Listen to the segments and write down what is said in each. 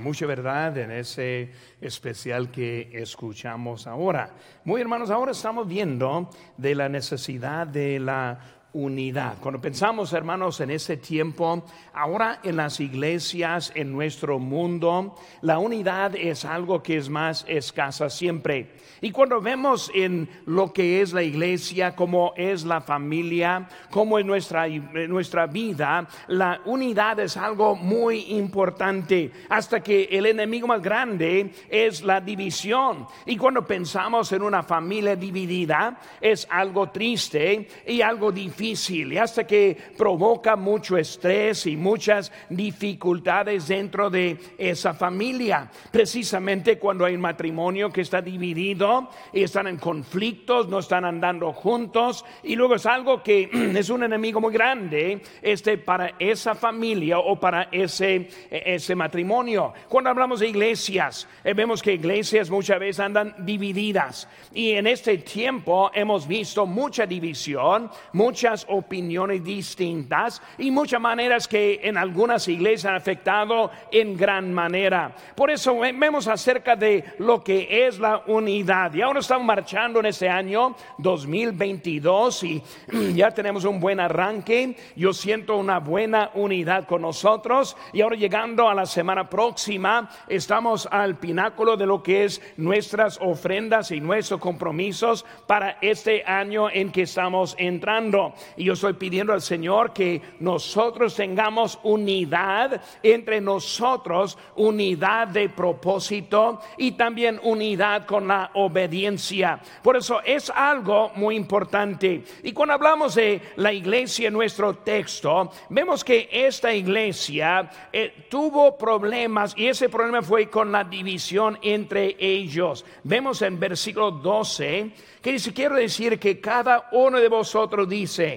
Mucha verdad en ese especial que escuchamos ahora. Muy hermanos, ahora estamos viendo de la necesidad de la unidad. Cuando pensamos, hermanos, en ese tiempo, ahora en las iglesias, en nuestro mundo, la unidad es algo que es más escasa siempre. Y cuando vemos en lo que es la iglesia, cómo es la familia, cómo es nuestra, nuestra vida, la unidad es algo muy importante, hasta que el enemigo más grande es la división. Y cuando pensamos en una familia dividida, es algo triste y algo difícil, y hasta que provoca mucho estrés y muchas dificultades dentro de esa familia. Precisamente cuando hay un matrimonio que está dividido, y están en conflictos, no están andando juntos y luego es algo que es un enemigo muy grande este, para esa familia o para ese, ese matrimonio. Cuando hablamos de iglesias, eh, vemos que iglesias muchas veces andan divididas y en este tiempo hemos visto mucha división, muchas opiniones distintas y muchas maneras que en algunas iglesias han afectado en gran manera. Por eso vemos acerca de lo que es la unidad y ahora estamos marchando en este año 2022 y ya tenemos un buen arranque. Yo siento una buena unidad con nosotros. Y ahora llegando a la semana próxima, estamos al pináculo de lo que es nuestras ofrendas y nuestros compromisos para este año en que estamos entrando. Y yo estoy pidiendo al Señor que nosotros tengamos unidad entre nosotros, unidad de propósito y también unidad con la obediencia. Por eso es algo muy importante. Y cuando hablamos de la iglesia en nuestro texto, vemos que esta iglesia eh, tuvo problemas y ese problema fue con la división entre ellos. Vemos en versículo 12 que dice, quiero decir que cada uno de vosotros dice,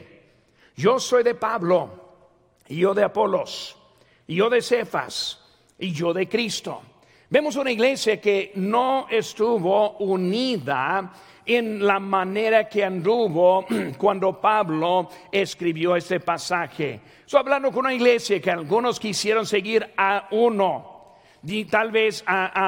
yo soy de Pablo, y yo de Apolos, y yo de Cefas, y yo de Cristo. Vemos una iglesia que no estuvo unida en la manera que anduvo cuando Pablo escribió este pasaje. Estoy hablando con una iglesia que algunos quisieron seguir a uno, y tal vez a, a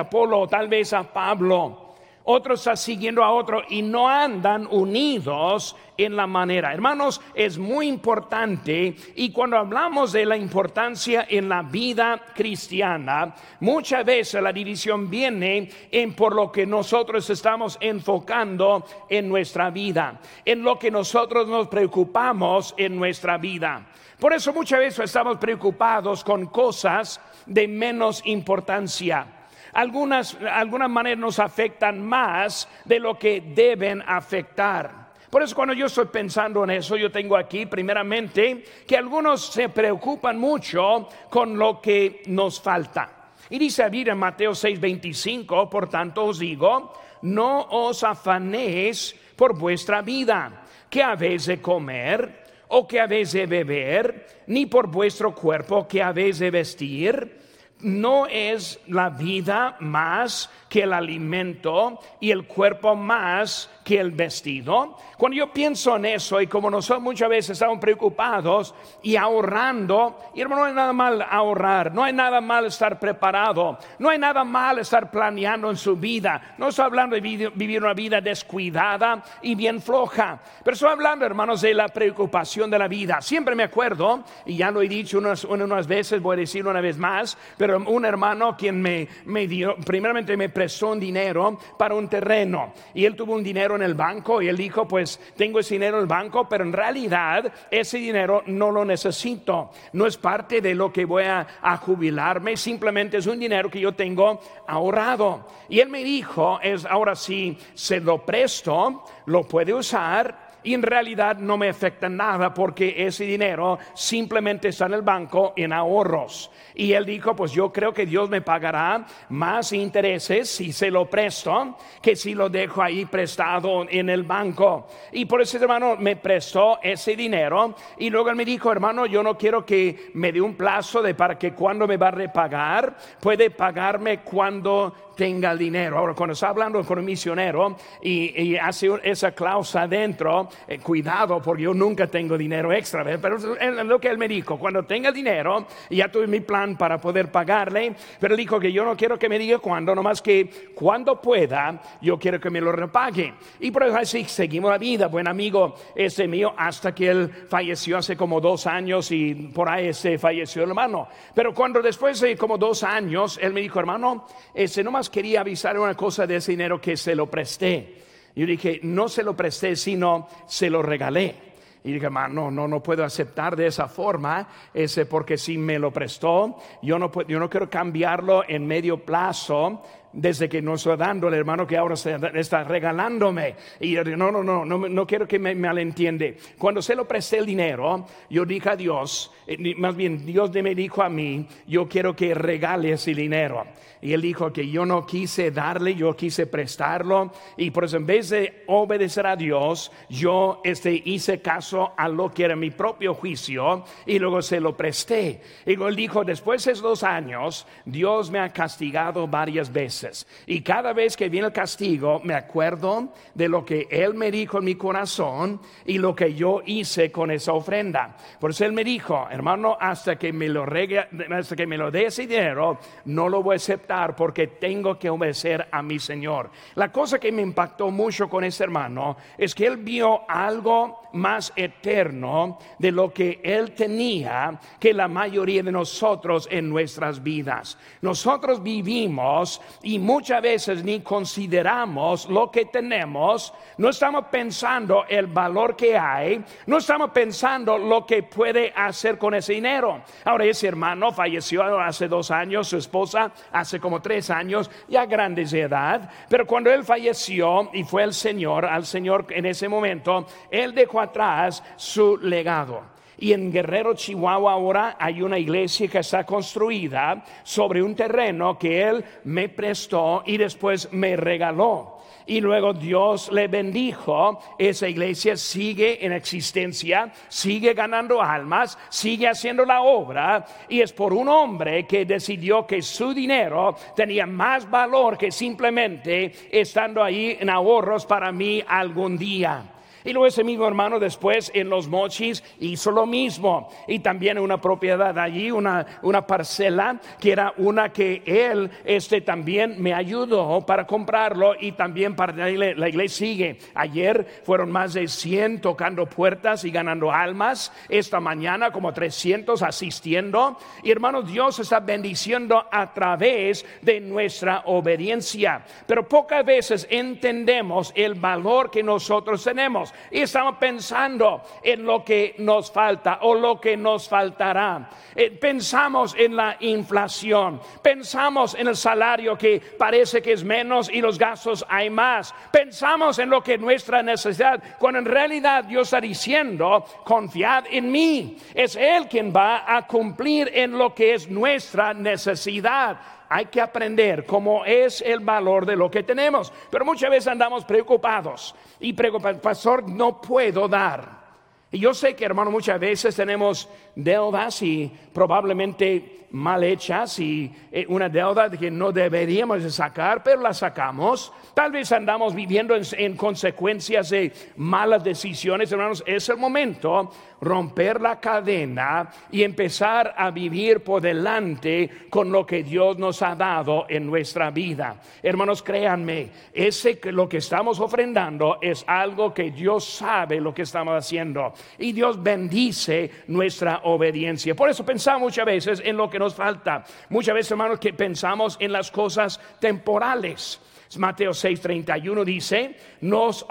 Apolo, tal vez a Pablo otros están siguiendo a otro y no andan unidos en la manera. Hermanos, es muy importante y cuando hablamos de la importancia en la vida cristiana, muchas veces la división viene en por lo que nosotros estamos enfocando en nuestra vida, en lo que nosotros nos preocupamos en nuestra vida. Por eso muchas veces estamos preocupados con cosas de menos importancia algunas, algunas maneras nos afectan más de lo que deben afectar. Por eso cuando yo estoy pensando en eso, yo tengo aquí primeramente que algunos se preocupan mucho con lo que nos falta. Y dice a en Mateo 6:25, por tanto os digo, no os afanéis por vuestra vida, que habéis de comer o que habéis de beber, ni por vuestro cuerpo que habéis de vestir no es la vida más que el alimento y el cuerpo más que el vestido. Cuando yo pienso en eso y como nosotros muchas veces estamos preocupados y ahorrando, y hermano, no hay nada mal ahorrar, no hay nada mal estar preparado, no hay nada mal estar planeando en su vida. No estoy hablando de vivir una vida descuidada y bien floja, pero estoy hablando, hermanos, de la preocupación de la vida. Siempre me acuerdo, y ya lo he dicho unas, unas veces, voy a decirlo una vez más, pero un hermano quien me, me dio, primeramente me prestó un dinero para un terreno y él tuvo un dinero en el banco y él dijo, pues tengo ese dinero en el banco, pero en realidad ese dinero no lo necesito, no es parte de lo que voy a, a jubilarme, simplemente es un dinero que yo tengo ahorrado. Y él me dijo, es ahora sí, se lo presto, lo puede usar y en realidad no me afecta nada porque ese dinero simplemente está en el banco en ahorros. Y él dijo, pues yo creo que Dios me pagará más intereses si se lo presto que si lo dejo ahí prestado en el banco. Y por eso hermano me prestó ese dinero y luego él me dijo, hermano, yo no quiero que me dé un plazo de para que cuando me va a repagar, puede pagarme cuando tenga el dinero. Ahora, cuando está hablando con un misionero y, hace esa cláusula adentro, eh, cuidado porque yo nunca tengo dinero extra, pero es lo que él me dijo, cuando tenga dinero, ya tuve mi plan para poder pagarle, pero él dijo que yo no quiero que me diga cuándo, nomás que cuando pueda, yo quiero que me lo repague. Y por eso así seguimos la vida, buen amigo ese mío, hasta que él falleció hace como dos años y por ahí se falleció el hermano. Pero cuando después de como dos años, él me dijo, hermano, ese nomás quería avisar una cosa de ese dinero que se lo presté. Yo dije, no se lo presté, sino se lo regalé. Y dije, no, no, no puedo aceptar de esa forma, ese porque si me lo prestó, yo no, yo no quiero cambiarlo en medio plazo desde que no estoy dando el hermano que ahora está regalándome. Y yo digo, no, no, no, no, no quiero que me malentiende. Cuando se lo presté el dinero, yo dije a Dios, eh, más bien Dios me dijo a mí, yo quiero que regale ese dinero. Y él dijo que yo no quise darle, yo quise prestarlo. Y por eso en vez de obedecer a Dios, yo este, hice caso a lo que era mi propio juicio y luego se lo presté. Y él dijo, después de esos dos años, Dios me ha castigado varias veces. Y cada vez que viene el castigo, me acuerdo de lo que Él me dijo en mi corazón y lo que yo hice con esa ofrenda. Por eso Él me dijo, hermano, hasta que me lo, hasta que me lo dé ese dinero, no lo voy a aceptar porque tengo que obedecer a mi Señor. La cosa que me impactó mucho con ese hermano es que él vio algo más eterno de lo que él tenía que la mayoría de nosotros en nuestras vidas. Nosotros vivimos y muchas veces ni consideramos lo que tenemos, no estamos pensando el valor que hay, no estamos pensando lo que puede hacer con ese dinero. Ahora ese hermano falleció hace dos años, su esposa hace como tres años, ya grandes de edad, pero cuando él falleció y fue el Señor, al Señor en ese momento, él dejó atrás su legado. Y en Guerrero, Chihuahua, ahora hay una iglesia que está construida sobre un terreno que Él me prestó y después me regaló. Y luego Dios le bendijo, esa iglesia sigue en existencia, sigue ganando almas, sigue haciendo la obra. Y es por un hombre que decidió que su dinero tenía más valor que simplemente estando ahí en ahorros para mí algún día. Y luego ese mismo hermano después en los mochis hizo lo mismo. Y también una propiedad allí, una, una parcela que era una que él este, también me ayudó para comprarlo y también para la, iglesia sigue. Ayer fueron más de 100 tocando puertas y ganando almas. Esta mañana como 300 asistiendo. Y hermanos, Dios está bendiciendo a través de nuestra obediencia. Pero pocas veces entendemos el valor que nosotros tenemos y estamos pensando en lo que nos falta o lo que nos faltará. Eh, pensamos en la inflación, pensamos en el salario que parece que es menos y los gastos hay más. Pensamos en lo que es nuestra necesidad, cuando en realidad Dios está diciendo, confiad en mí. Es Él quien va a cumplir en lo que es nuestra necesidad hay que aprender cómo es el valor de lo que tenemos. Pero muchas veces andamos preocupados y preocupados, pastor, no puedo dar. Y yo sé que, hermano, muchas veces tenemos deudas y probablemente mal hechas y eh, una deuda que no deberíamos de sacar, pero la sacamos. Tal vez andamos viviendo en, consecuencias de malas decisiones, hermanos. Es el momento romper la cadena y empezar a vivir por delante con lo que Dios nos ha dado en nuestra vida. Hermanos, créanme, ese lo que estamos ofrendando es algo que Dios sabe lo que estamos haciendo y Dios bendice nuestra obediencia. Por eso pensamos muchas veces en lo que nos falta. Muchas veces, hermanos, que pensamos en las cosas temporales. Mateo 6:31 dice, nos,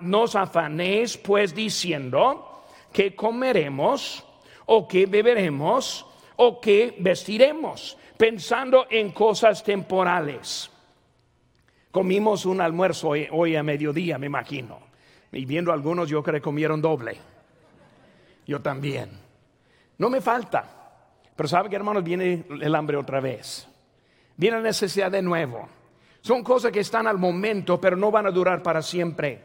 nos afanéis pues diciendo que comeremos o que beberemos o que vestiremos, pensando en cosas temporales. Comimos un almuerzo hoy, hoy a mediodía, me imagino. Y viendo algunos, yo creo que comieron doble. Yo también. No me falta. Pero sabe que hermanos, viene el hambre otra vez. Viene la necesidad de nuevo. Son cosas que están al momento, pero no van a durar para siempre.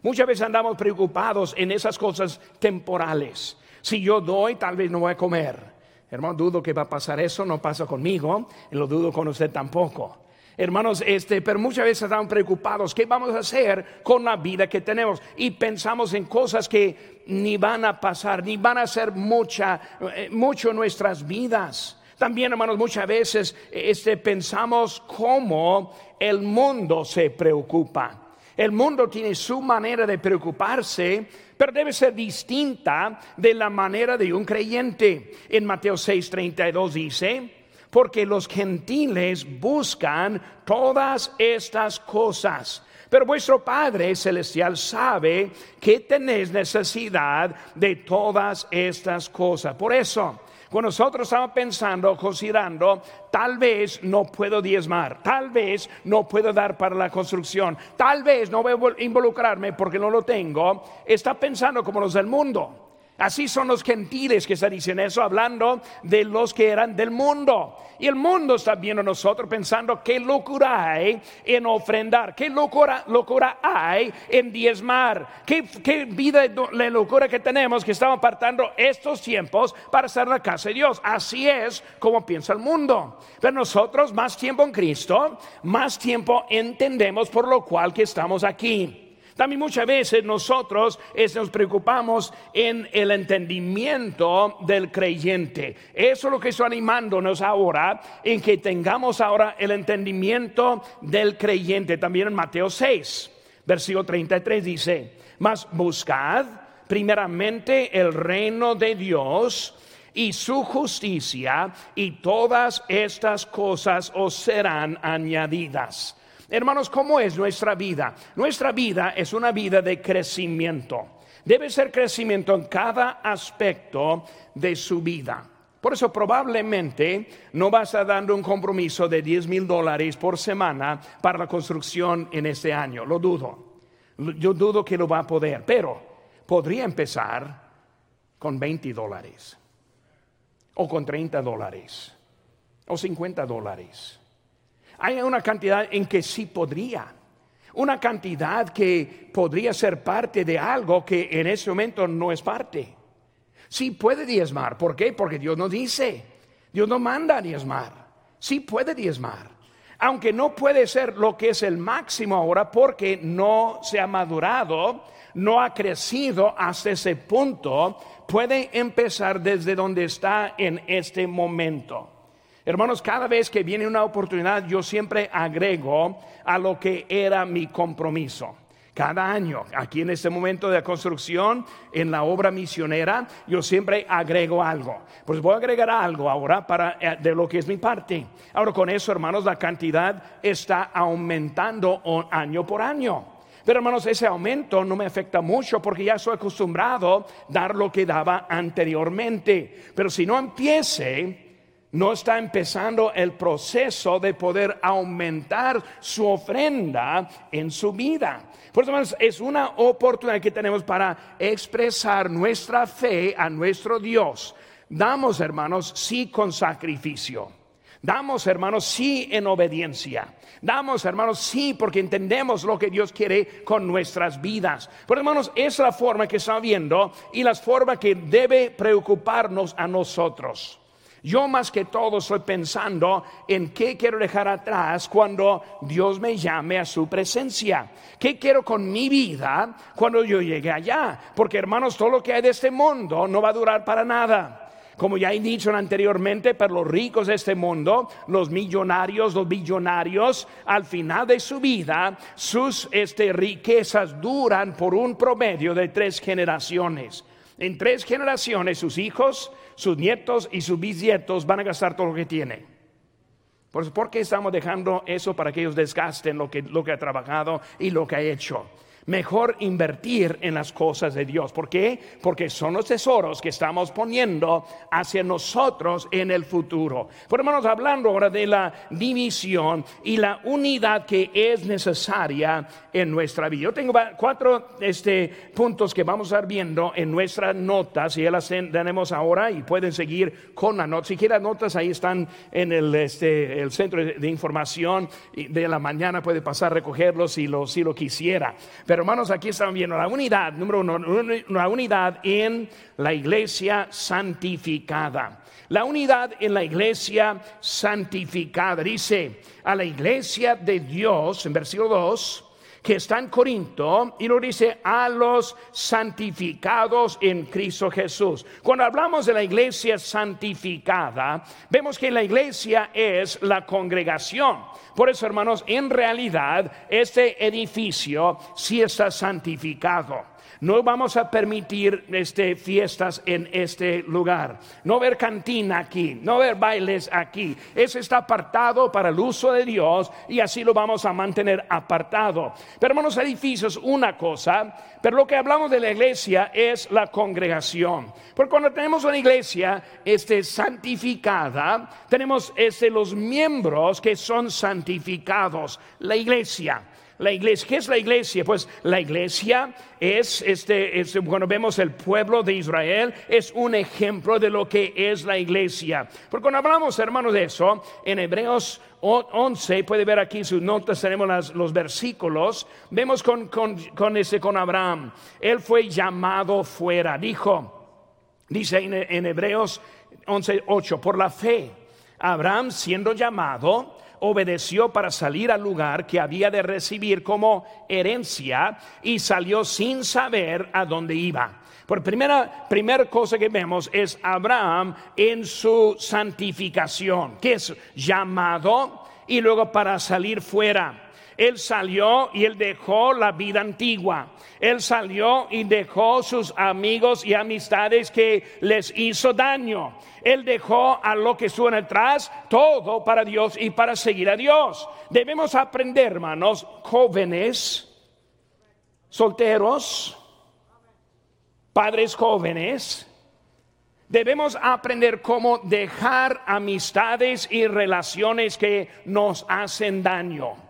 Muchas veces andamos preocupados en esas cosas temporales. Si yo doy, tal vez no voy a comer. Hermano, dudo que va a pasar eso, no pasa conmigo, lo dudo con usted tampoco. Hermanos, este, pero muchas veces estamos preocupados, ¿qué vamos a hacer con la vida que tenemos? Y pensamos en cosas que ni van a pasar, ni van a ser mucha, eh, mucho en nuestras vidas. También, hermanos, muchas veces este, pensamos cómo el mundo se preocupa. El mundo tiene su manera de preocuparse, pero debe ser distinta de la manera de un creyente. En Mateo 6:32 dice, porque los gentiles buscan todas estas cosas. Pero vuestro Padre Celestial sabe que tenéis necesidad de todas estas cosas. Por eso, cuando nosotros estamos pensando, considerando, tal vez no puedo diezmar, tal vez no puedo dar para la construcción, tal vez no voy a involucrarme porque no lo tengo, está pensando como los del mundo. Así son los gentiles que se dicen eso, hablando de los que eran del mundo. Y el mundo está viendo nosotros pensando qué locura hay en ofrendar, qué locura, locura hay en diezmar, qué, qué vida de locura que tenemos que estamos apartando estos tiempos para estar en la casa de Dios. Así es como piensa el mundo. Pero nosotros más tiempo en Cristo, más tiempo entendemos por lo cual que estamos aquí. También muchas veces nosotros nos preocupamos en el entendimiento del creyente. Eso es lo que estoy animándonos ahora, en que tengamos ahora el entendimiento del creyente. También en Mateo 6, versículo 33 dice, mas buscad primeramente el reino de Dios y su justicia, y todas estas cosas os serán añadidas. Hermanos, ¿cómo es nuestra vida? Nuestra vida es una vida de crecimiento. Debe ser crecimiento en cada aspecto de su vida. Por eso probablemente no vas a dando un compromiso de 10 mil dólares por semana para la construcción en este año. Lo dudo. Yo dudo que lo va a poder, pero podría empezar con 20 dólares o con 30 dólares o 50 dólares hay una cantidad en que sí podría. Una cantidad que podría ser parte de algo que en ese momento no es parte. Sí puede diezmar. ¿Por qué? Porque Dios nos dice. Dios no manda a diezmar. Sí puede diezmar. Aunque no puede ser lo que es el máximo ahora porque no se ha madurado, no ha crecido hasta ese punto, puede empezar desde donde está en este momento. Hermanos, cada vez que viene una oportunidad, yo siempre agrego a lo que era mi compromiso. Cada año, aquí en este momento de construcción, en la obra misionera, yo siempre agrego algo. Pues voy a agregar algo ahora para eh, de lo que es mi parte. Ahora con eso, hermanos, la cantidad está aumentando año por año. Pero hermanos, ese aumento no me afecta mucho porque ya estoy acostumbrado a dar lo que daba anteriormente. Pero si no empiece no está empezando el proceso de poder aumentar su ofrenda en su vida. Por eso, es una oportunidad que tenemos para expresar nuestra fe a nuestro Dios. Damos, hermanos, sí con sacrificio. Damos, hermanos, sí en obediencia. Damos, hermanos, sí porque entendemos lo que Dios quiere con nuestras vidas. Pero, hermanos, es la forma que está viendo y la forma que debe preocuparnos a nosotros. Yo más que todo estoy pensando en qué quiero dejar atrás cuando Dios me llame a su presencia. ¿Qué quiero con mi vida cuando yo llegue allá? Porque hermanos, todo lo que hay de este mundo no va a durar para nada. Como ya he dicho anteriormente, para los ricos de este mundo, los millonarios, los billonarios, al final de su vida, sus este, riquezas duran por un promedio de tres generaciones. En tres generaciones sus hijos, sus nietos y sus bisnietos van a gastar todo lo que tienen. ¿Por qué estamos dejando eso para que ellos desgasten lo que, lo que ha trabajado y lo que ha hecho? Mejor invertir en las cosas de Dios. ¿Por qué? Porque son los tesoros que estamos poniendo hacia nosotros en el futuro. Por hermanos, hablando ahora de la división y la unidad que es necesaria en nuestra vida. Yo tengo cuatro este, puntos que vamos a estar viendo en nuestras notas y ya las tenemos ahora y pueden seguir con las notas. Si quieren notas, ahí están en el, este, el centro de información de la mañana, puede pasar a recogerlos si lo, si lo quisiera. Pero hermanos, aquí estamos viendo la unidad, número uno, la unidad en la iglesia santificada. La unidad en la iglesia santificada. Dice a la iglesia de Dios, en versículo 2, que está en Corinto y lo dice a los santificados en Cristo Jesús. Cuando hablamos de la iglesia santificada, vemos que la iglesia es la congregación. Por eso, hermanos, en realidad este edificio sí está santificado. No vamos a permitir este, fiestas en este lugar. No ver cantina aquí, no ver bailes aquí. Ese está apartado para el uso de Dios y así lo vamos a mantener apartado. Pero hermanos, edificios, una cosa, pero lo que hablamos de la iglesia es la congregación. Porque cuando tenemos una iglesia este, santificada, tenemos este, los miembros que son santificados. La iglesia. La iglesia, ¿qué es la iglesia? Pues la iglesia es, este, cuando vemos el pueblo de Israel, es un ejemplo de lo que es la iglesia. Porque cuando hablamos, hermanos, de eso, en Hebreos 11, puede ver aquí sus notas, tenemos los versículos, vemos con, con, ese, con Abraham, él fue llamado fuera, dijo, dice en, en Hebreos 11, 8, por la fe, Abraham siendo llamado, obedeció para salir al lugar que había de recibir como herencia y salió sin saber a dónde iba. Por primera, primera cosa que vemos es Abraham en su santificación, que es llamado y luego para salir fuera. Él salió y él dejó la vida antigua. Él salió y dejó sus amigos y amistades que les hizo daño. Él dejó a lo que suena atrás todo para Dios y para seguir a Dios. Debemos aprender, hermanos, jóvenes, solteros, padres jóvenes, debemos aprender cómo dejar amistades y relaciones que nos hacen daño.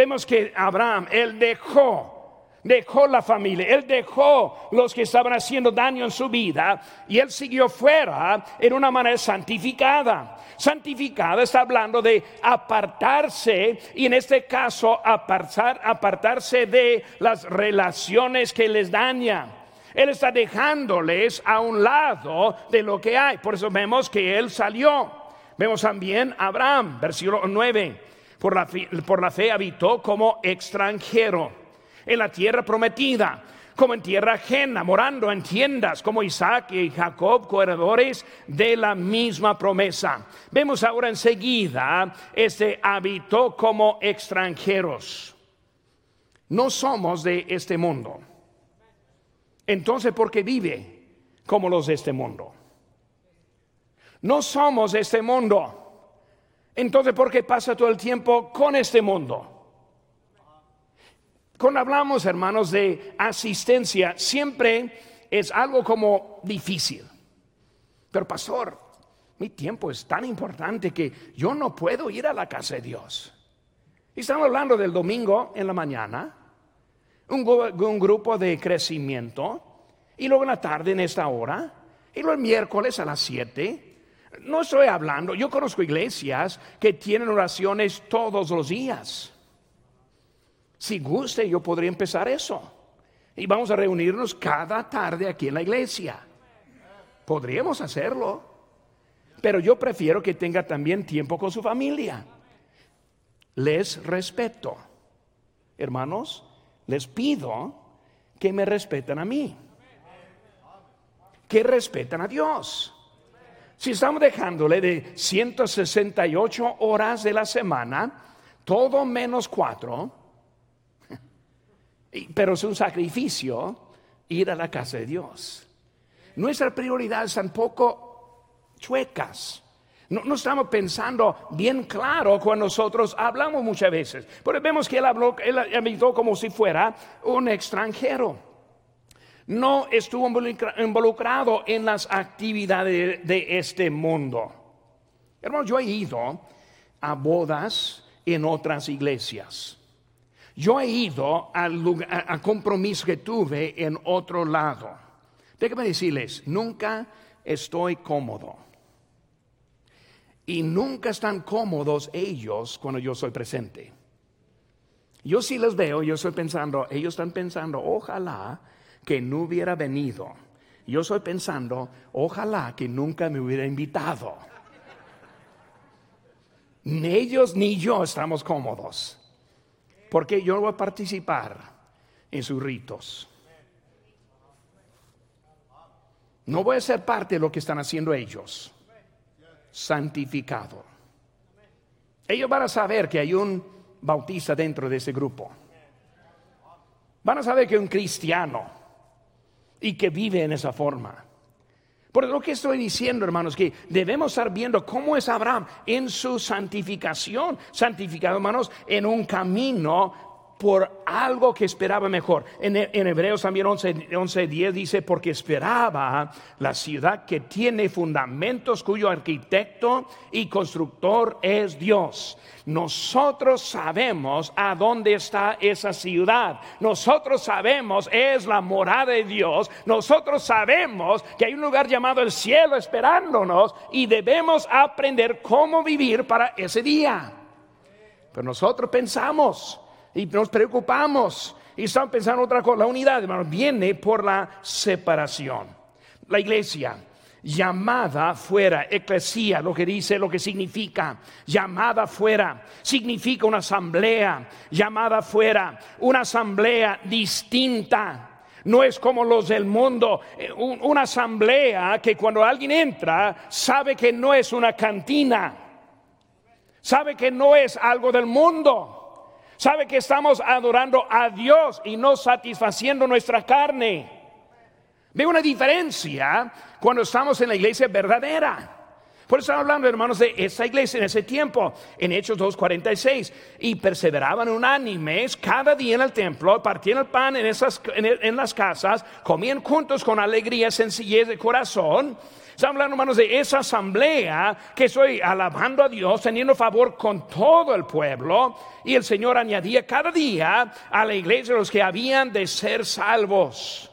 Vemos que Abraham, él dejó, dejó la familia, él dejó los que estaban haciendo daño en su vida y él siguió fuera en una manera santificada. Santificada está hablando de apartarse y en este caso apartar, apartarse de las relaciones que les dañan. Él está dejándoles a un lado de lo que hay. Por eso vemos que él salió. Vemos también Abraham, versículo 9 por la, fe, habitó como extranjero en la tierra prometida como en tierra ajena, morando en tiendas como Isaac y Jacob, corredores de la misma promesa. Vemos ahora enseguida, este habitó como extranjeros. No somos de este mundo. Entonces, ¿por qué vive como los de este mundo? No somos de este mundo. Entonces, ¿por qué pasa todo el tiempo con este mundo? Cuando hablamos, hermanos, de asistencia, siempre es algo como difícil. Pero, pastor, mi tiempo es tan importante que yo no puedo ir a la casa de Dios. Y estamos hablando del domingo en la mañana, un, grupo de crecimiento, y luego en la tarde en esta hora, y luego el miércoles a las siete, no estoy hablando, yo conozco iglesias que tienen oraciones todos los días. Si guste, yo podría empezar eso. Y vamos a reunirnos cada tarde aquí en la iglesia. Podríamos hacerlo. Pero yo prefiero que tenga también tiempo con su familia. Les respeto. Hermanos, les pido que me respeten a mí. Que respeten a Dios. Si estamos dejándole de 168 horas de la semana, todo menos cuatro, pero es un sacrificio ir a la casa de Dios. Nuestra prioridad es tampoco chuecas. No, estamos pensando bien claro cuando nosotros hablamos muchas veces. Pero vemos que él habló, él habló como si fuera un extranjero no estuvo involucrado en las actividades de este mundo. Hermano, yo he ido a bodas en otras iglesias. Yo he ido a, compromiso que tuve en otro lado. Déjame decirles, nunca estoy cómodo. Y nunca están cómodos ellos cuando yo soy presente. Yo sí los veo, yo estoy pensando, ellos están pensando, ojalá que no hubiera venido. Yo estoy pensando, ojalá que nunca me hubiera invitado. Ni ellos ni yo estamos cómodos. Porque yo no voy a participar en sus ritos. No voy a ser parte de lo que están haciendo ellos. Santificado. Ellos van a saber que hay un bautista dentro de ese grupo. Van a saber que un cristiano y que vive en esa forma. Por lo que estoy diciendo, hermanos, que debemos estar viendo cómo es Abraham en su santificación, santificado, hermanos, en un camino por algo que esperaba mejor. En, Hebreos también 11, 10 dice, porque esperaba la ciudad que tiene fundamentos, cuyo arquitecto y constructor es Dios. Nosotros sabemos a dónde está esa ciudad. Nosotros sabemos es la morada de Dios. Nosotros sabemos que hay un lugar llamado el cielo esperándonos y debemos aprender cómo vivir para ese día. Pero nosotros pensamos y nos preocupamos y estamos pensando otra cosa. La unidad, hermanos, viene por la separación. La iglesia llamada fuera, eclesía, lo que dice, lo que significa, llamada fuera, significa una asamblea, llamada fuera, una asamblea distinta. No es como los del mundo, eh, una asamblea que cuando alguien entra sabe que no es una cantina, sabe que no es algo del mundo Sabe que estamos adorando a Dios y no satisfaciendo nuestra carne. Ve una diferencia cuando estamos en la iglesia verdadera. Por eso estamos hablando, hermanos, de esa iglesia en ese tiempo, en Hechos 2.46. Y perseveraban unánimes cada día en el templo, partían el pan en, esas, en las casas, comían juntos con alegría, sencillez de corazón Estamos hablando, hermanos, de esa asamblea que estoy alabando a Dios, teniendo favor con todo el pueblo. Y el Señor añadía cada día a la iglesia los que habían de ser salvos.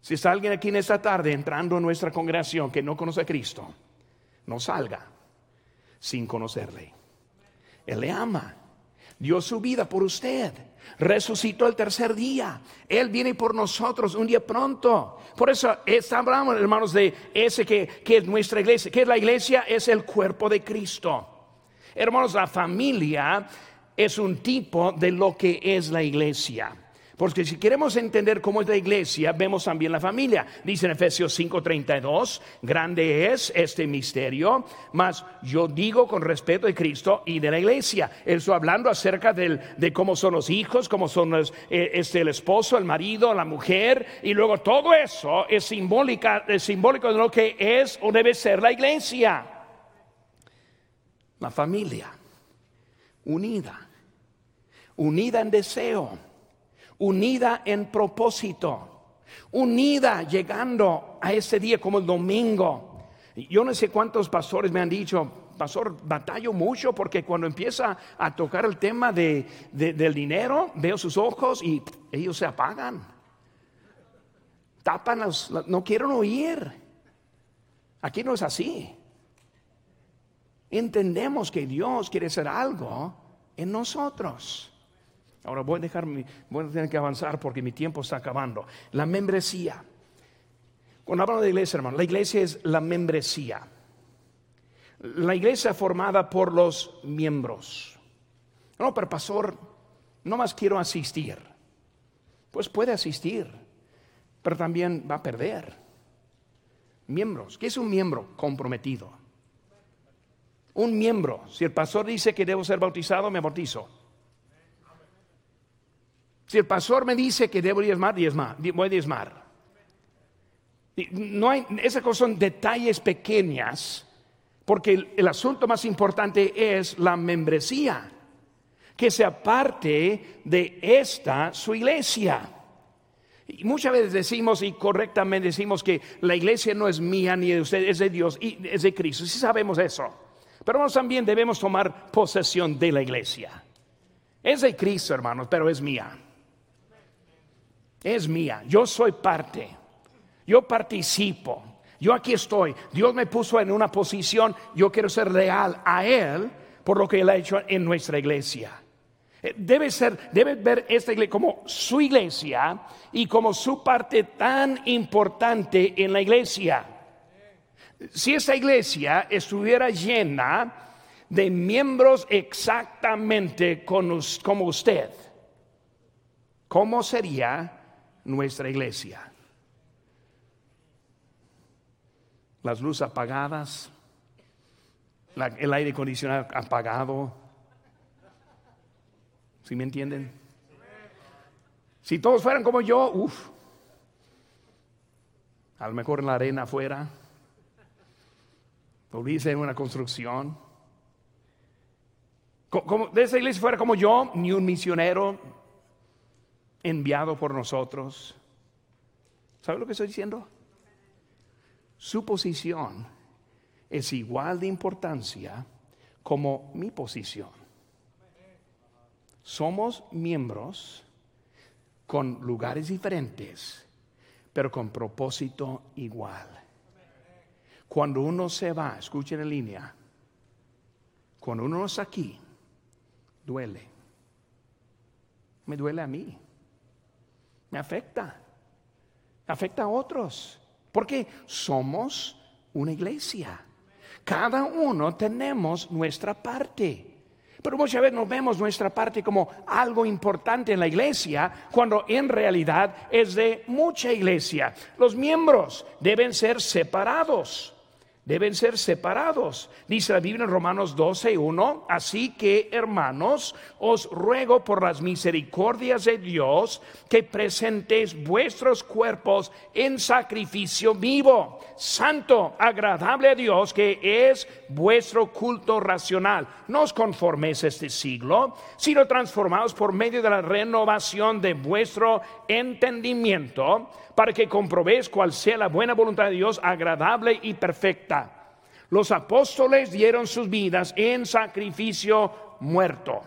Si está alguien aquí en esta tarde entrando en nuestra congregación que no conoce a Cristo, no salga sin conocerle. Él le ama, dio su vida por usted resucitó el tercer día. Él viene por nosotros un día pronto. Por eso hablamos, hermanos, de ese que, que es nuestra iglesia. Que es la iglesia? Es el cuerpo de Cristo. Hermanos, la familia es un tipo de lo que es la iglesia. Porque si queremos entender cómo es la iglesia, vemos también la familia. Dice en Efesios 5:32, grande es este misterio, mas yo digo con respeto de Cristo y de la iglesia. Estoy hablando acerca de cómo son los hijos, cómo son eh, este, el esposo, el marido, la mujer, y luego todo eso es, simbólica, es simbólico de lo que es o debe ser la iglesia. La familia, unida, unida en deseo unida en propósito, unida llegando a ese día como el domingo. Yo no sé cuántos pastores me han dicho, pastor, batallo mucho porque cuando empieza a tocar el tema de, del dinero, veo sus ojos y ellos se apagan. Tapan, los, no quieren oír. Aquí no es así. Entendemos que Dios quiere hacer algo en nosotros. Ahora voy a dejar, voy a tener que avanzar porque mi tiempo está acabando. La membresía. Cuando hablamos de iglesia, hermano, la iglesia es la membresía. La iglesia formada por los miembros. No, pero pastor, no más quiero asistir. Pues puede asistir, pero también va a perder. Miembros. ¿Qué es un miembro comprometido? Un miembro. Si el pastor dice que debo ser bautizado, me bautizo. Si el pastor me dice que debo diezmar, diezmar voy a diezmar. No hay, esas cosas son detalles pequeñas, porque el, asunto más importante es la membresía, que sea parte de esta su iglesia. Y muchas veces decimos, y correctamente decimos, que la iglesia no es mía ni de usted, es de Dios y es de Cristo. Sí sabemos eso. Pero también debemos tomar posesión de la iglesia. Es de Cristo, hermanos, pero es mía es mía, yo soy parte, yo participo, yo aquí estoy, Dios me puso en una posición, yo quiero ser leal a Él por lo que Él ha hecho en nuestra iglesia. Eh, debe ser, debe ver esta iglesia como su iglesia y como su parte tan importante en la iglesia. Si esta iglesia estuviera llena de miembros exactamente como usted, ¿cómo sería nuestra iglesia? Las luces apagadas, el aire acondicionado apagado. ¿Sí me entienden? Si todos fueran como yo, uff, a lo mejor en la arena afuera, Volviste en una construcción. Como, de esa iglesia fuera como yo, ni un misionero enviado por nosotros. ¿Sabe lo que estoy diciendo? Su posición es igual de importancia como mi posición. Somos miembros con lugares diferentes, pero con propósito igual. Cuando uno se va, escuchen en línea, cuando uno no está aquí, duele. Me duele a mí. Me afecta. Afecta a otros. Porque somos una iglesia. Cada uno tenemos nuestra parte. Pero muchas veces nos vemos nuestra parte como algo importante en la iglesia, cuando en realidad es de mucha iglesia. Los miembros deben ser separados deben ser separados. Dice la Biblia en Romanos 12, 1, así que hermanos, os ruego por las misericordias de Dios que presentéis vuestros cuerpos en sacrificio vivo, santo, agradable a Dios, que es vuestro culto racional. No os conforméis a este siglo, sino transformados por medio de la renovación de vuestro entendimiento para que comprobéis cuál sea la buena voluntad de Dios, agradable y perfecta. Los apóstoles dieron sus vidas en sacrificio muerto.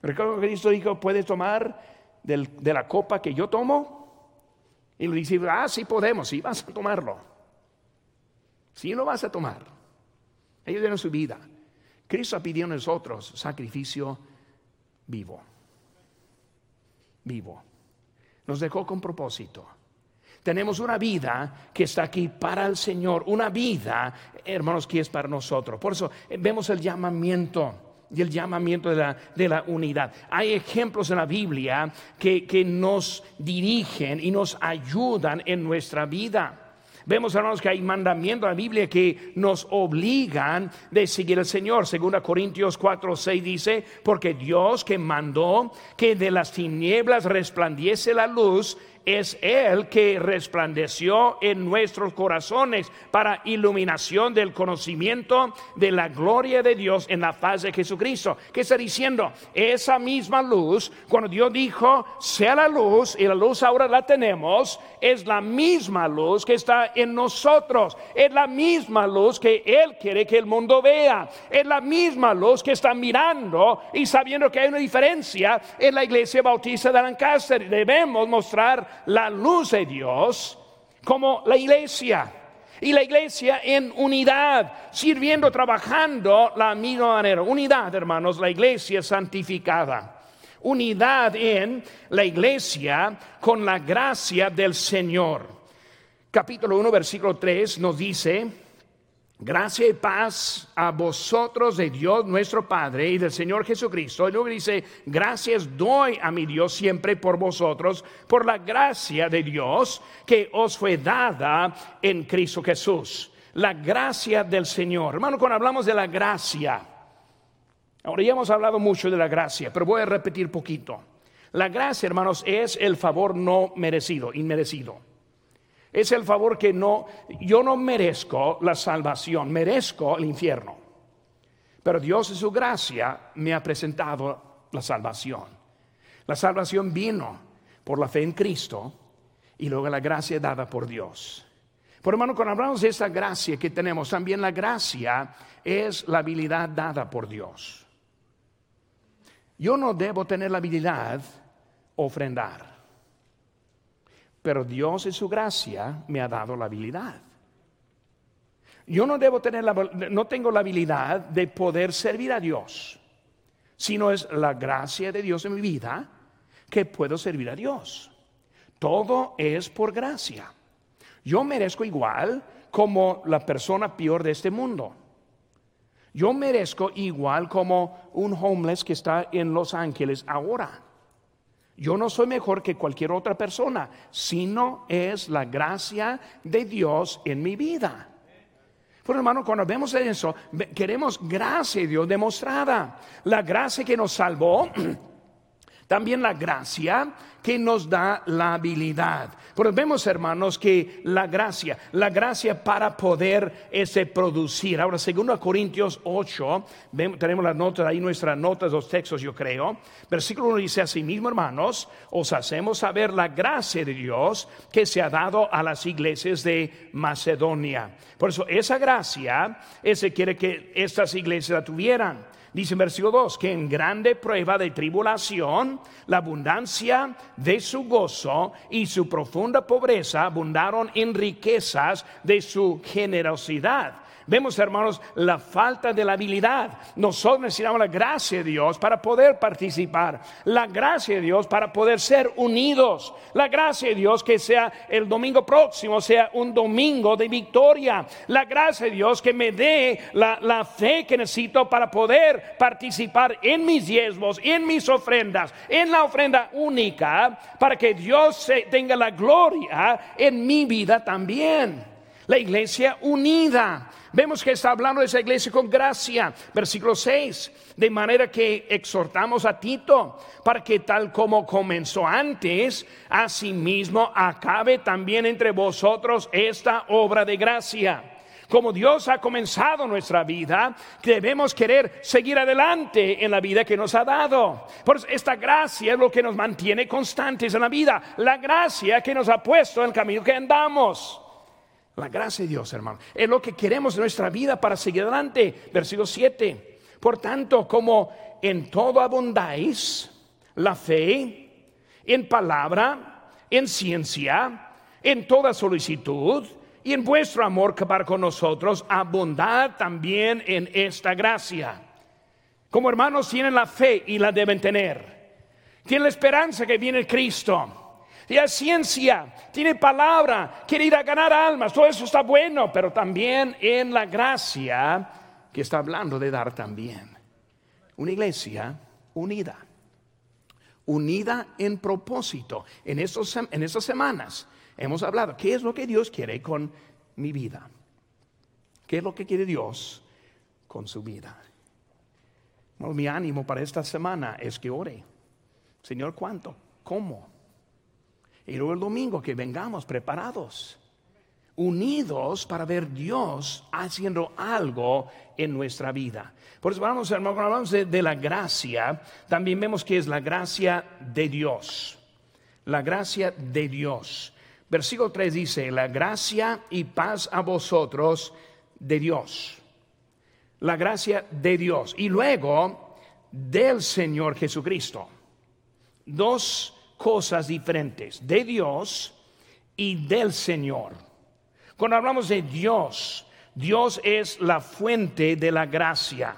Recuerdo que Cristo dijo, ¿puedes tomar de la copa que yo tomo? Y le dice, ah, sí podemos, sí vas a tomarlo. Sí lo vas a tomar. Ellos dieron su vida. Cristo pidió a nosotros sacrificio vivo. Vivo nos dejó con propósito. Tenemos una vida que está aquí para el Señor, una vida, hermanos, que es para nosotros. Por eso eh, vemos el llamamiento y el llamamiento de la, de la, unidad. Hay ejemplos en la Biblia que, que nos dirigen y nos ayudan en nuestra vida. Vemos, hermanos, que hay mandamientos en la Biblia que nos obligan de seguir al Señor. Según Corintios 4, 6 dice, porque Dios que mandó que de las tinieblas resplandiese la luz, es Él que resplandeció en nuestros corazones para iluminación del conocimiento de la gloria de Dios en la faz de Jesucristo. ¿Qué está diciendo? Esa misma luz, cuando Dios dijo, sea la luz, y la luz ahora la tenemos, es la misma luz que está en nosotros. Es la misma luz que Él quiere que el mundo vea. Es la misma luz que está mirando y sabiendo que hay una diferencia en la iglesia bautista de Lancaster. Debemos mostrar la luz de Dios como la iglesia. Y la iglesia en unidad, sirviendo, trabajando la misma manera. Unidad, hermanos, la iglesia santificada. Unidad en la iglesia con la gracia del Señor. Capítulo 1, versículo 3 nos dice, Gracia y paz a vosotros de Dios nuestro Padre y del Señor Jesucristo. Y luego dice, gracias doy a mi Dios siempre por vosotros, por la gracia de Dios que os fue dada en Cristo Jesús. La gracia del Señor. Hermano, cuando hablamos de la gracia, ahora ya hemos hablado mucho de la gracia, pero voy a repetir poquito. La gracia, hermanos, es el favor no merecido, inmerecido. Es el favor que no, yo no merezco la salvación, merezco el infierno. Pero Dios en su gracia me ha presentado la salvación. La salvación vino por la fe en Cristo y luego la gracia dada por Dios. Por hermano, cuando hablamos de esa gracia que tenemos, también la gracia es la habilidad dada por Dios. Yo no debo tener la habilidad ofrendar. Pero Dios en su gracia me ha dado la habilidad. Yo no debo tener la, no tengo la habilidad de poder servir a Dios. sino es la gracia de Dios en mi vida que puedo servir a Dios. Todo es por gracia. Yo merezco igual como la persona peor de este mundo. Yo merezco igual como un homeless que está en Los Ángeles ahora. Yo no soy mejor que cualquier otra persona, sino es la gracia de Dios en mi vida. Pero hermano, cuando vemos eso, queremos gracia de Dios demostrada. La gracia que nos salvó, también la gracia que nos da la habilidad. Pero vemos, hermanos, que la gracia, la gracia para poder ese producir. Ahora, segundo Corintios 8, tenemos las notas ahí, nuestras notas, los textos, yo creo. Versículo 1 dice así mismo, hermanos, os hacemos saber la gracia de Dios que se ha dado a las iglesias de Macedonia. Por eso, esa gracia, ese quiere que estas iglesias la tuvieran. Dice en versículo 2 que en grande prueba de tribulación, la abundancia de su gozo y su profunda pobreza abundaron en riquezas de su generosidad. Vemos, hermanos, la falta de la habilidad. Nosotros necesitamos la gracia de Dios para poder participar. La gracia de Dios para poder ser unidos. La gracia de Dios que sea el domingo próximo, sea un domingo de victoria. La gracia de Dios que me dé la, la fe que necesito para poder participar en mis diezmos, en mis ofrendas, en la ofrenda única, para que Dios tenga la gloria en mi vida también. La iglesia unida. Vemos que está hablando esa iglesia con gracia. Versículo 6. De manera que exhortamos a Tito para que tal como comenzó antes, asimismo acabe también entre vosotros esta obra de gracia como Dios ha comenzado nuestra vida, debemos querer seguir adelante en la vida que nos ha dado. Por esta gracia es lo que nos mantiene constantes en la vida, la gracia que nos ha puesto en el camino que andamos. La gracia de Dios, hermano. Es lo que queremos en nuestra vida para seguir adelante. Versículo 7. Por tanto, como en todo abundáis la fe, en palabra, en ciencia, en toda solicitud y en vuestro amor que para con nosotros, abundad también en esta gracia. Como hermanos tienen la fe y la deben tener. Tienen la esperanza que viene Cristo tiene ciencia, tiene palabra, quiere ir a ganar almas, todo eso está bueno, pero también en la gracia que está hablando de dar también. Una iglesia unida, unida en propósito. En, estos, en estas semanas hemos hablado, ¿qué es lo que Dios quiere con mi vida? ¿Qué es lo que quiere Dios con su vida? mi ánimo para esta semana es que ore. Señor, ¿cuánto? ¿Cómo? Y luego el domingo que vengamos preparados, unidos para ver Dios haciendo algo en nuestra vida. Por eso vamos, hermano, hablamos de, la gracia, también vemos que es la gracia de Dios. La gracia de Dios. Versículo 3 dice, la gracia y paz a vosotros de Dios. La gracia de Dios. Y luego del Señor Jesucristo. Dos cosas diferentes, de Dios y del Señor. Cuando hablamos de Dios, Dios es la fuente de la gracia.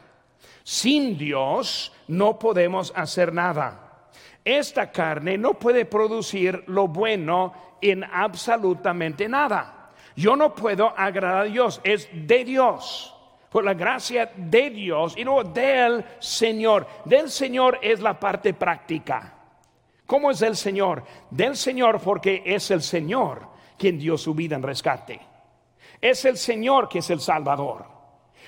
Sin Dios no podemos hacer nada. Esta carne no puede producir lo bueno en absolutamente nada. Yo no puedo agradar a Dios, es de Dios. Por la gracia de Dios y no del Señor. Del Señor es la parte práctica. ¿Cómo es el Señor? Del Señor porque es el Señor quien dio su vida en rescate. Es el Señor que es el Salvador.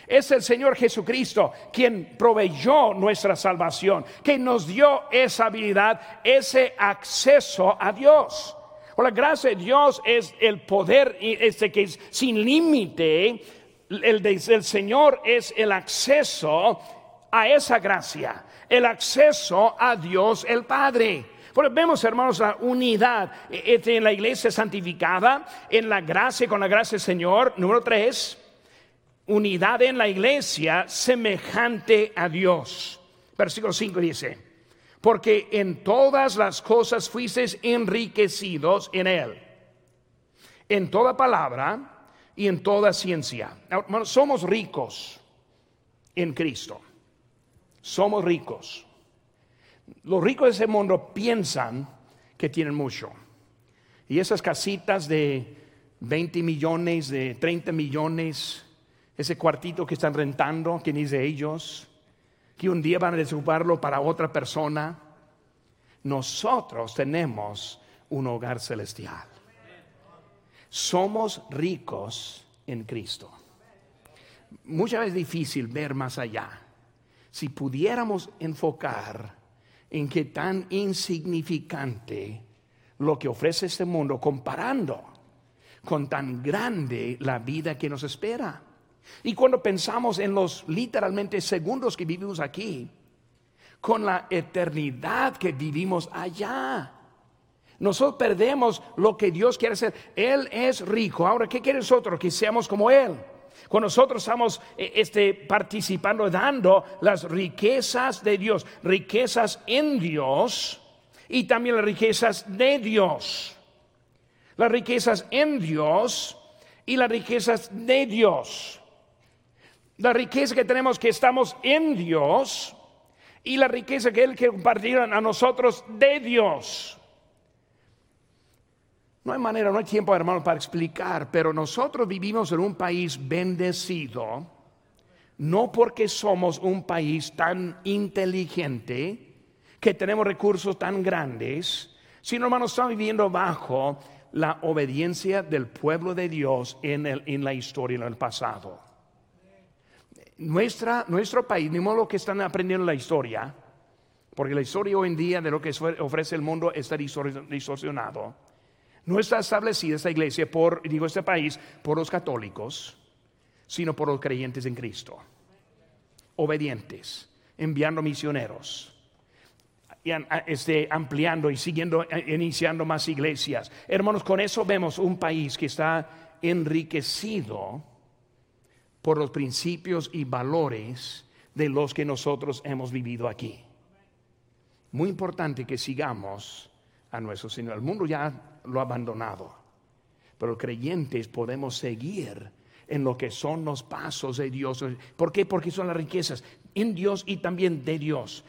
Es el Señor Jesucristo quien proveyó nuestra salvación, que nos dio esa habilidad, ese acceso a Dios. La gracia de Dios es el poder este que es sin límite. El del Señor es el acceso a esa gracia, el acceso a Dios el Padre vemos, hermanos, la unidad en la iglesia santificada, en la gracia, con la gracia del Señor. Número tres, unidad en la iglesia semejante a Dios. Versículo 5 dice, porque en todas las cosas fuisteis enriquecidos en Él, en toda palabra y en toda ciencia. somos ricos en Cristo. somos ricos. Los ricos de ese mundo piensan que tienen mucho. Y esas casitas de 20 millones, de 30 millones, ese cuartito que están rentando, que ni de ellos, que un día van a desocuparlo para otra persona. Nosotros tenemos un hogar celestial. Somos ricos en Cristo. Muchas veces es difícil ver más allá. Si pudiéramos enfocar en qué tan insignificante lo que ofrece este mundo comparando con tan grande la vida que nos espera. Y cuando pensamos en los literalmente segundos que vivimos aquí, con la eternidad que vivimos allá, nosotros perdemos lo que Dios quiere hacer. Él es rico. Ahora, ¿qué quiere nosotros? Que seamos como Él. Cuando nosotros estamos eh, este, participando, dando las riquezas de Dios, riquezas en Dios y también las riquezas de Dios. Las riquezas en Dios y las riquezas de Dios. La riqueza que tenemos que estamos en Dios y la riqueza que Él quiere compartir a nosotros de Dios. No hay manera, no hay tiempo, hermano, para explicar, pero nosotros vivimos en un país bendecido, no porque somos un país tan inteligente, que tenemos recursos tan grandes, sino, hermano, estamos viviendo bajo la obediencia del pueblo de Dios en, el, en la historia, en el pasado. Nuestra, nuestro país, ni modo que están aprendiendo la historia, porque la historia hoy en día de lo que ofrece el mundo está distorsionado no está establecida esta iglesia por, digo, este país, por los católicos, sino por los creyentes en Cristo. Obedientes, enviando misioneros, este, ampliando y siguiendo, eh, iniciando más iglesias. Hermanos, con eso vemos un país que está enriquecido por los principios y valores de los que nosotros hemos vivido aquí. Muy importante que sigamos a nuestro Señor. El mundo ya lo abandonado. Pero creyentes podemos seguir en lo que son los pasos de Dios. ¿Por qué? Porque son las riquezas en Dios y también de Dios.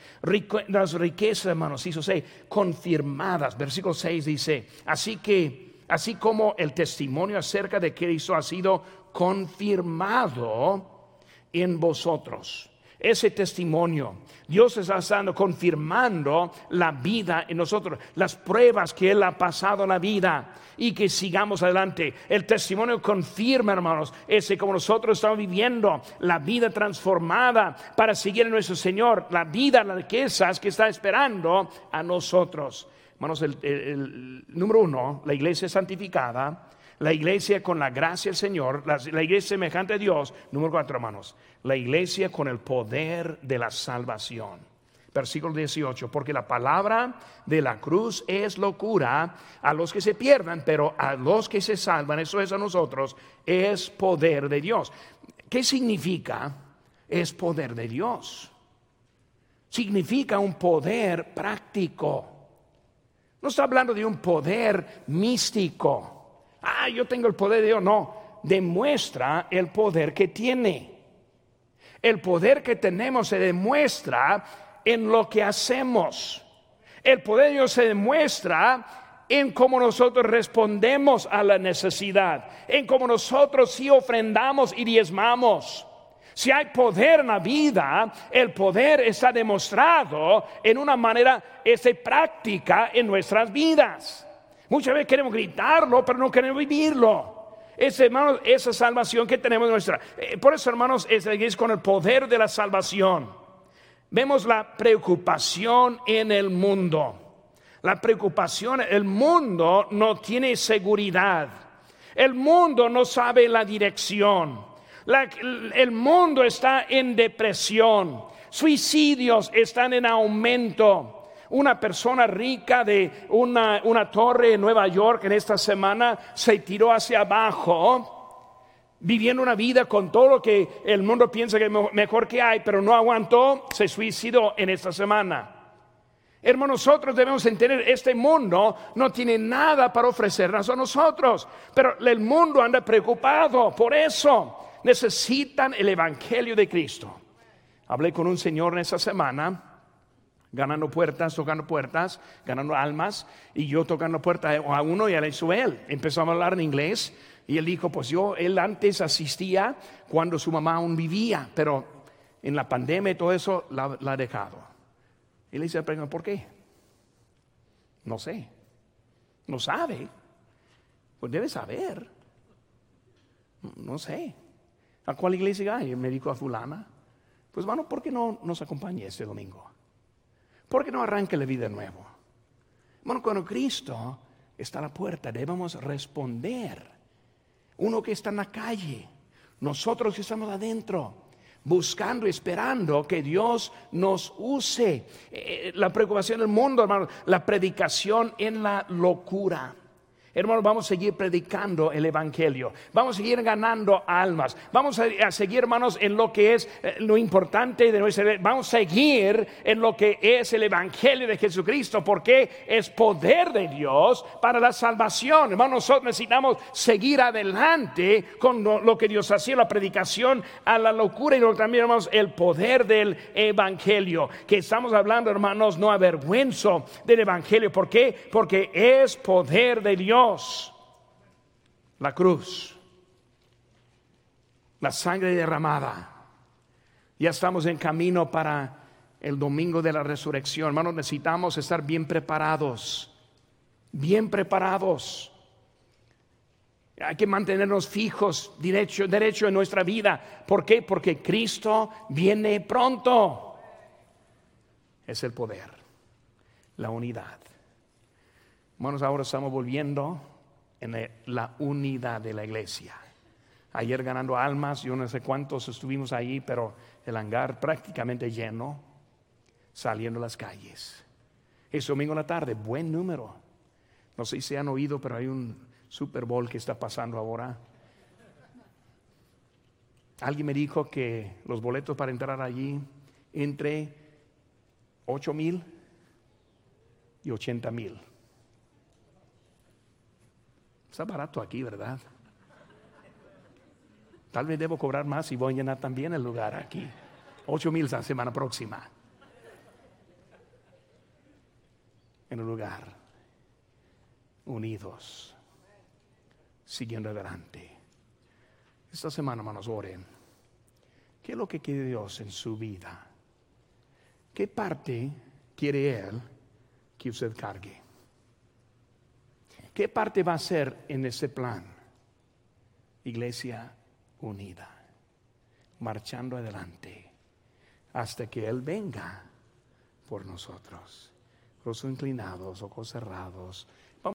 las riquezas, hermanos, hizo seis, confirmadas. Versículo 6 dice, así que, así como el testimonio acerca de Cristo ha sido confirmado en vosotros ese testimonio. Dios está estando confirmando la vida en nosotros, las pruebas que Él ha pasado en la vida y que sigamos adelante. El testimonio confirma, hermanos, ese como nosotros estamos viviendo la vida transformada para seguir a nuestro Señor, la vida, las riquezas que está esperando a nosotros. Hermanos, el número uno, la iglesia santificada la iglesia con la gracia del Señor, la, iglesia semejante a Dios. Número cuatro, hermanos. La iglesia con el poder de la salvación. Versículo 18, porque la palabra de la cruz es locura a los que se pierdan, pero a los que se salvan, eso es a nosotros, es poder de Dios. ¿Qué significa? Es poder de Dios. Significa un poder práctico. No está hablando de un poder místico ah, yo tengo el poder de Dios. No, demuestra el poder que tiene. El poder que tenemos se demuestra en lo que hacemos. El poder de Dios se demuestra en cómo nosotros respondemos a la necesidad, en cómo nosotros sí ofrendamos y diezmamos. Si hay poder en la vida, el poder está demostrado en una manera este, práctica en nuestras vidas. Muchas veces queremos gritarlo, pero no queremos vivirlo. Es, hermanos, esa salvación que tenemos nuestra. Eh, por eso, hermanos, es con el poder de la salvación. Vemos la preocupación en el mundo. La preocupación, el mundo no tiene seguridad. El mundo no sabe la dirección. el mundo está en depresión. Suicidios están en aumento. Una persona rica de una, torre en Nueva York en esta semana se tiró hacia abajo viviendo una vida con todo lo que el mundo piensa que es mejor que hay, pero no aguantó, se suicidó en esta semana. Hermanos, nosotros debemos entender, este mundo no tiene nada para ofrecernos a nosotros, pero el mundo anda preocupado por eso. Necesitan el Evangelio de Cristo. Hablé con un señor en esa semana, ganando puertas, tocando puertas, ganando almas, y yo tocando puertas a uno y a él. Empezamos a hablar en inglés y él dijo, pues yo, él antes asistía cuando su mamá aún vivía, pero en la pandemia y todo eso la, ha dejado. Y le dice, ¿por qué? No sé. No sabe. Pues debe saber. No sé. ¿A cuál iglesia hay? Me dijo a fulana. Pues bueno, ¿por qué no nos acompañe este domingo? ¿Por qué no arranque la vida de nuevo? Bueno, cuando Cristo está a la puerta, debemos responder uno que está en la calle, nosotros que estamos adentro, buscando, esperando que Dios nos use. Eh, la preocupación del mundo, hermano, la predicación en la locura. Hermanos, vamos a seguir predicando el Evangelio. Vamos a seguir ganando almas. Vamos a, seguir, hermanos, en lo que es eh, lo importante de nuestra. Vamos a seguir en lo que es el Evangelio de Jesucristo, porque es poder de Dios para la salvación. Hermanos, nosotros necesitamos seguir adelante con lo, que Dios hacía, la predicación a la locura y también, hermanos, el poder del Evangelio. Que estamos hablando, hermanos, no avergüenzo del Evangelio. ¿Por qué? Porque es poder de Dios la cruz, la sangre derramada. Ya estamos en camino para el domingo de la resurrección. Hermanos, necesitamos estar bien preparados, bien preparados. Hay que mantenernos fijos, derecho, derecho en nuestra vida. ¿Por qué? Porque Cristo viene pronto. Es el poder, la unidad. Hermanos, ahora estamos volviendo en la unidad de la iglesia. Ayer ganando almas, yo no sé cuántos estuvimos ahí, pero el hangar prácticamente lleno, saliendo a las calles. Es domingo en la tarde, buen número. No sé si han oído, pero hay un Super Bowl que está pasando ahora. Alguien me dijo que los boletos para entrar allí entre 8 mil y 80 mil. Está barato aquí, ¿verdad? Tal vez debo cobrar más y voy a llenar también el lugar aquí. Ocho mil la semana próxima. En un lugar. Unidos. Siguiendo adelante. Esta semana, hermanos, oren. ¿Qué es lo que quiere Dios en su vida? ¿Qué parte quiere Él que usted cargue? ¿Qué parte va a ser en ese plan? Iglesia unida, marchando adelante hasta que Él venga por nosotros. Rostros inclinados, ojos cerrados.